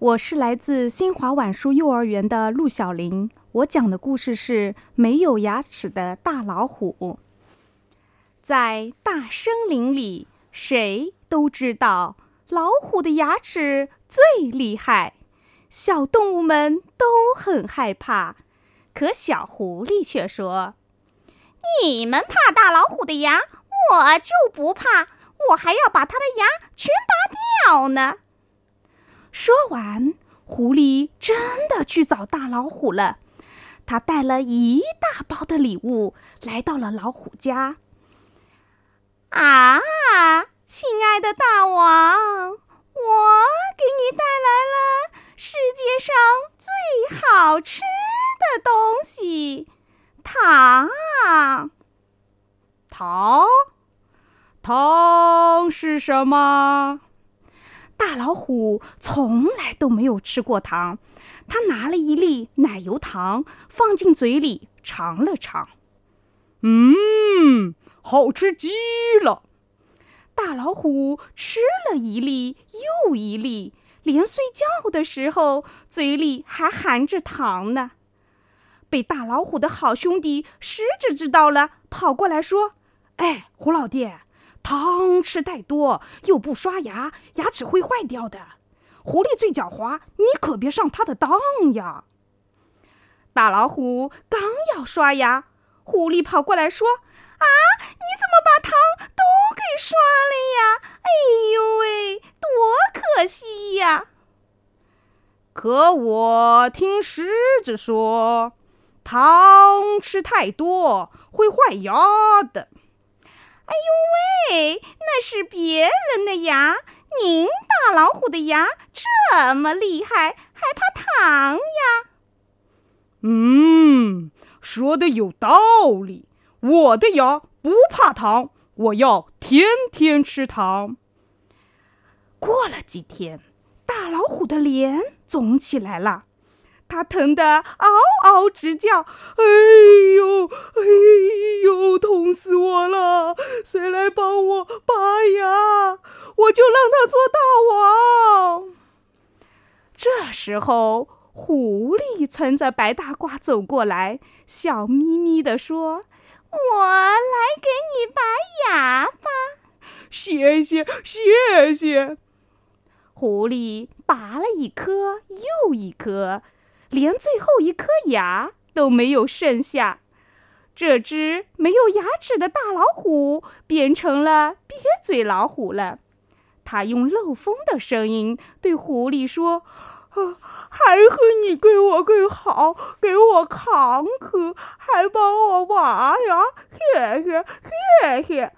我是来自新华晚书幼儿园的陆小玲，我讲的故事是没有牙齿的大老虎。在大森林里，谁都知道老虎的牙齿最厉害，小动物们都很害怕。可小狐狸却说：“你们怕大老虎的牙，我就不怕，我还要把它的牙全拔掉呢。”说完，狐狸真的去找大老虎了。他带了一大包的礼物来到了老虎家。啊，亲爱的大王，我给你带来了世界上最好吃的东西——糖。糖？糖是什么？大老虎从来都没有吃过糖，他拿了一粒奶油糖放进嘴里尝了尝，嗯，好吃极了。大老虎吃了一粒又一粒，连睡觉的时候嘴里还含着糖呢。被大老虎的好兄弟狮子知道了，跑过来说：“哎，虎老弟。”糖吃太多又不刷牙，牙齿会坏掉的。狐狸最狡猾，你可别上他的当呀！大老虎刚要刷牙，狐狸跑过来说：“啊，你怎么把糖都给刷了呀？哎呦喂，多可惜呀！”可我听狮子说，糖吃太多会坏牙的。哎呦喂，那是别人的牙，您大老虎的牙这么厉害，还怕糖呀？嗯，说的有道理。我的牙不怕糖，我要天天吃糖。过了几天，大老虎的脸肿起来了。他疼得嗷嗷直叫，哎呦，哎呦！帮我拔牙？我就让他做大王。这时候，狐狸穿着白大褂走过来，笑眯眯地说：“我来给你拔牙吧。”谢谢，谢谢。狐狸拔了一颗又一颗。连最后一颗牙都没有剩下，这只没有牙齿的大老虎变成了瘪嘴老虎了。它用漏风的声音对狐狸说：“啊，还和你对我更好，给我扛喝，还帮我拔牙，谢谢，谢谢。”